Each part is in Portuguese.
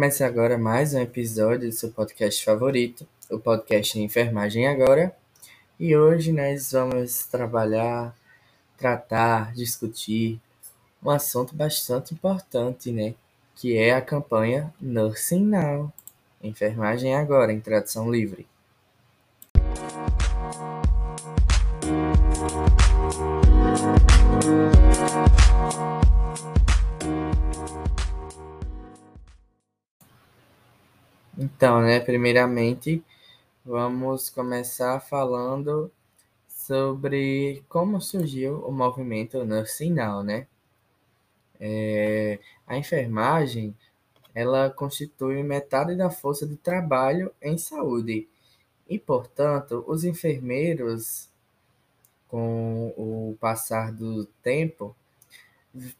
Começa agora mais um episódio do seu podcast favorito, o podcast Enfermagem Agora. E hoje nós vamos trabalhar, tratar, discutir um assunto bastante importante, né? Que é a campanha Nursing Now. Enfermagem Agora, em tradução livre. Então, né, primeiramente, vamos começar falando sobre como surgiu o movimento Nursing Now, né? É, a enfermagem, ela constitui metade da força de trabalho em saúde e, portanto, os enfermeiros, com o passar do tempo,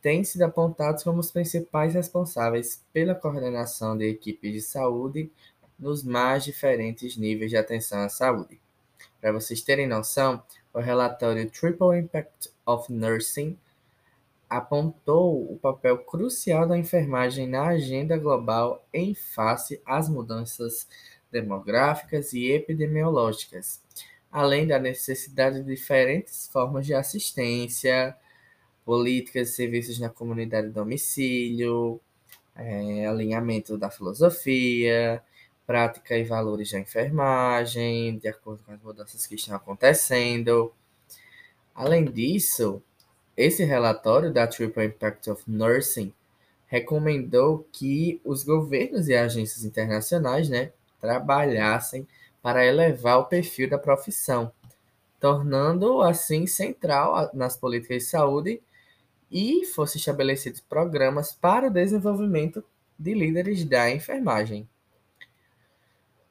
têm sido apontados como os principais responsáveis pela coordenação de equipes de saúde nos mais diferentes níveis de atenção à saúde. Para vocês terem noção, o relatório Triple Impact of Nursing apontou o papel crucial da enfermagem na agenda global em face às mudanças demográficas e epidemiológicas, além da necessidade de diferentes formas de assistência, políticas e serviços na comunidade de domicílio, é, alinhamento da filosofia, prática e valores da enfermagem, de acordo com as mudanças que estão acontecendo. Além disso, esse relatório da Triple Impact of Nursing recomendou que os governos e agências internacionais né, trabalhassem para elevar o perfil da profissão, tornando assim central nas políticas de saúde e fossem estabelecidos programas para o desenvolvimento de líderes da enfermagem.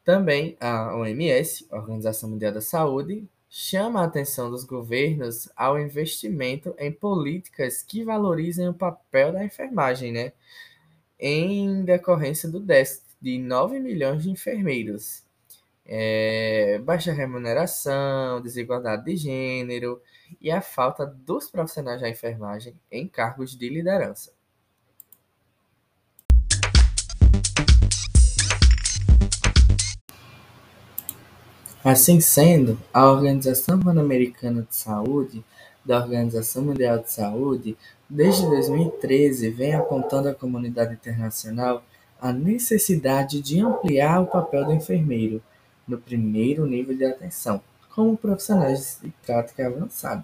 Também a OMS, Organização Mundial da Saúde, chama a atenção dos governos ao investimento em políticas que valorizem o papel da enfermagem, né? Em decorrência do déficit de 9 milhões de enfermeiros, é, baixa remuneração, desigualdade de gênero e a falta dos profissionais da enfermagem em cargos de liderança. Assim sendo, a Organização Pan-Americana de Saúde, da Organização Mundial de Saúde, desde 2013 vem apontando à comunidade internacional a necessidade de ampliar o papel do enfermeiro no primeiro nível de atenção, como profissionais de prática avançada.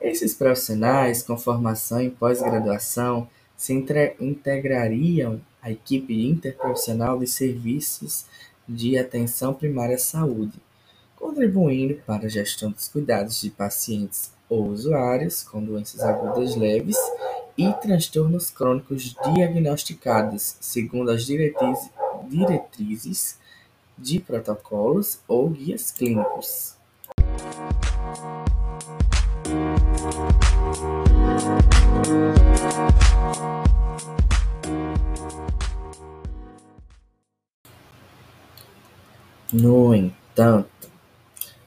Esses profissionais, com formação em pós-graduação, se integrariam à equipe interprofissional de serviços de atenção primária à saúde, contribuindo para a gestão dos cuidados de pacientes ou usuários com doenças agudas leves e transtornos crônicos diagnosticados, segundo as diretrizes de protocolos ou guias clínicos. No entanto,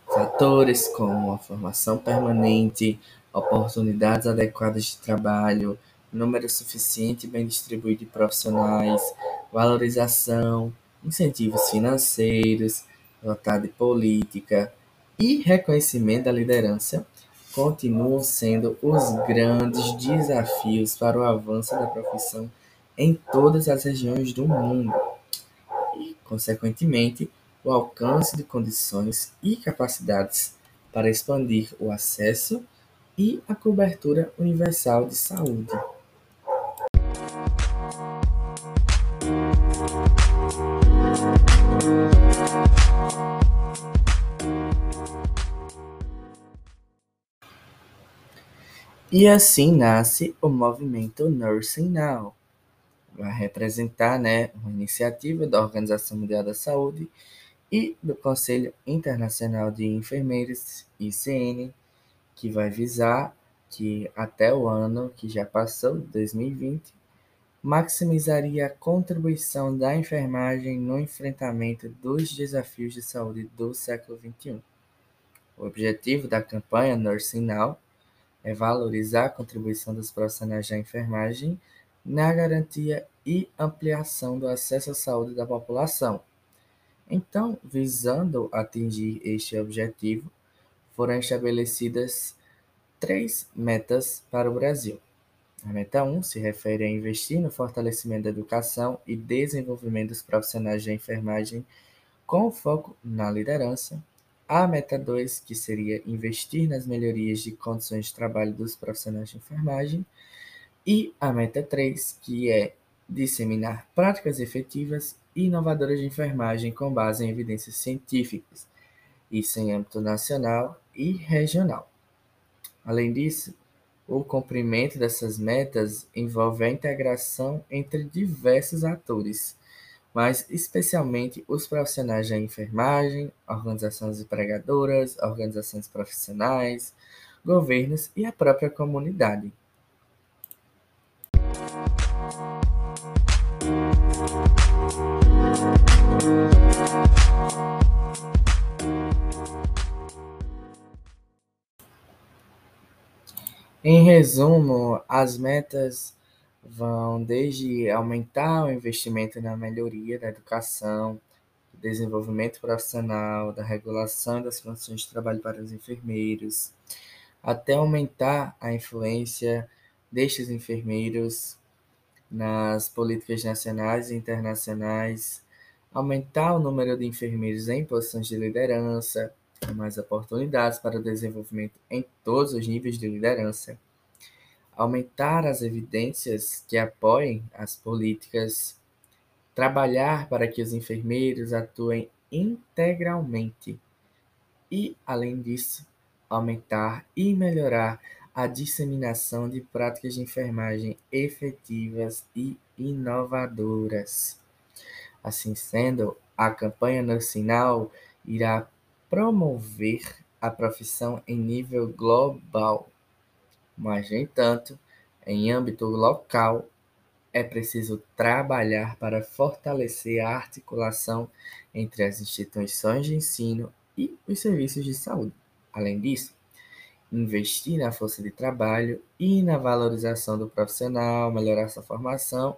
fatores como a formação permanente, oportunidades adequadas de trabalho, número suficiente e bem distribuído de profissionais, valorização, incentivos financeiros, vontade política e reconhecimento da liderança continuam sendo os grandes desafios para o avanço da profissão em todas as regiões do mundo e, consequentemente, o alcance de condições e capacidades para expandir o acesso e a cobertura universal de saúde. E assim nasce o movimento Nursing Now. Vai representar né, uma iniciativa da Organização Mundial da Saúde e do Conselho Internacional de Enfermeiros, ICN, que vai visar que até o ano que já passou, 2020, maximizaria a contribuição da enfermagem no enfrentamento dos desafios de saúde do século XXI. O objetivo da campanha Nursing Now é valorizar a contribuição dos profissionais da enfermagem na garantia e ampliação do acesso à saúde da população. Então, visando atingir este objetivo, foram estabelecidas três metas para o Brasil. A meta 1 se refere a investir no fortalecimento da educação e desenvolvimento dos profissionais de enfermagem com foco na liderança. A meta 2, que seria investir nas melhorias de condições de trabalho dos profissionais de enfermagem. E a meta 3, que é disseminar práticas efetivas e inovadoras de enfermagem com base em evidências científicas, isso em âmbito nacional e regional. Além disso, o cumprimento dessas metas envolve a integração entre diversos atores, mas especialmente os profissionais da enfermagem, organizações empregadoras, organizações profissionais, governos e a própria comunidade. Em resumo, as metas vão desde aumentar o investimento na melhoria da educação, do desenvolvimento profissional, da regulação das condições de trabalho para os enfermeiros, até aumentar a influência destes enfermeiros nas políticas nacionais e internacionais, aumentar o número de enfermeiros em posições de liderança, mais oportunidades para o desenvolvimento em todos os níveis de liderança, aumentar as evidências que apoiem as políticas, trabalhar para que os enfermeiros atuem integralmente e, além disso, aumentar e melhorar a disseminação de práticas de enfermagem efetivas e inovadoras. Assim sendo, a campanha nacional irá promover a profissão em nível global, mas, no entanto, em âmbito local, é preciso trabalhar para fortalecer a articulação entre as instituições de ensino e os serviços de saúde. Além disso, investir na força de trabalho e na valorização do profissional, melhorar sua formação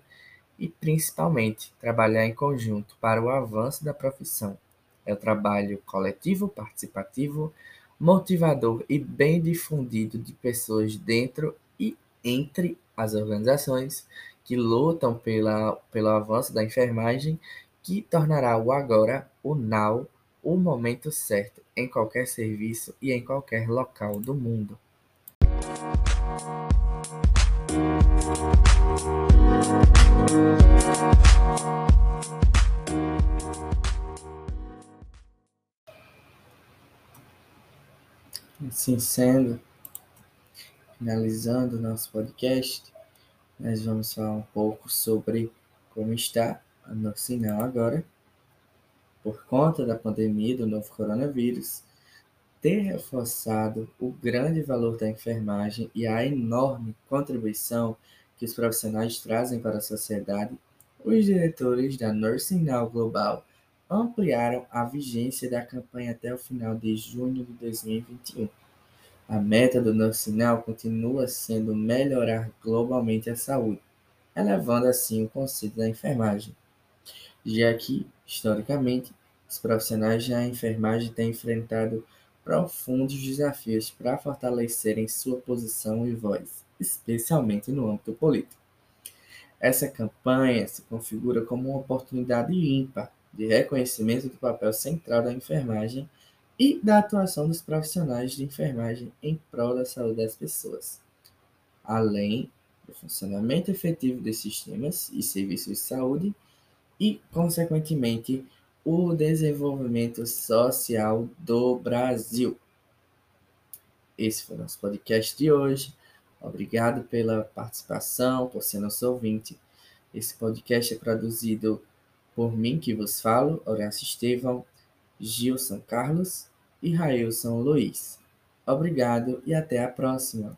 e, principalmente, trabalhar em conjunto para o avanço da profissão. É o trabalho coletivo, participativo, motivador e bem difundido de pessoas dentro e entre as organizações que lutam pela, pelo avanço da enfermagem, que tornará o agora, o now, o momento certo em qualquer serviço e em qualquer local do mundo. Assim sendo, finalizando o nosso podcast, nós vamos falar um pouco sobre como está no sinal agora por conta da pandemia do novo coronavírus, ter reforçado o grande valor da enfermagem e a enorme contribuição que os profissionais trazem para a sociedade, os diretores da Nursing Now Global ampliaram a vigência da campanha até o final de junho de 2021. A meta do Nursing Now continua sendo melhorar globalmente a saúde, elevando assim o conceito da enfermagem, já que Historicamente, os profissionais da enfermagem têm enfrentado profundos desafios para fortalecerem sua posição e voz, especialmente no âmbito político. Essa campanha se configura como uma oportunidade ímpar de reconhecimento do papel central da enfermagem e da atuação dos profissionais de enfermagem em prol da saúde das pessoas, além do funcionamento efetivo dos sistemas e serviços de saúde e, consequentemente, o desenvolvimento social do Brasil. Esse foi o nosso podcast de hoje. Obrigado pela participação, por ser nosso ouvinte. Esse podcast é produzido por mim, que vos falo, Horácio Estevão, Gilson Carlos e Railson Luiz. Obrigado e até a próxima.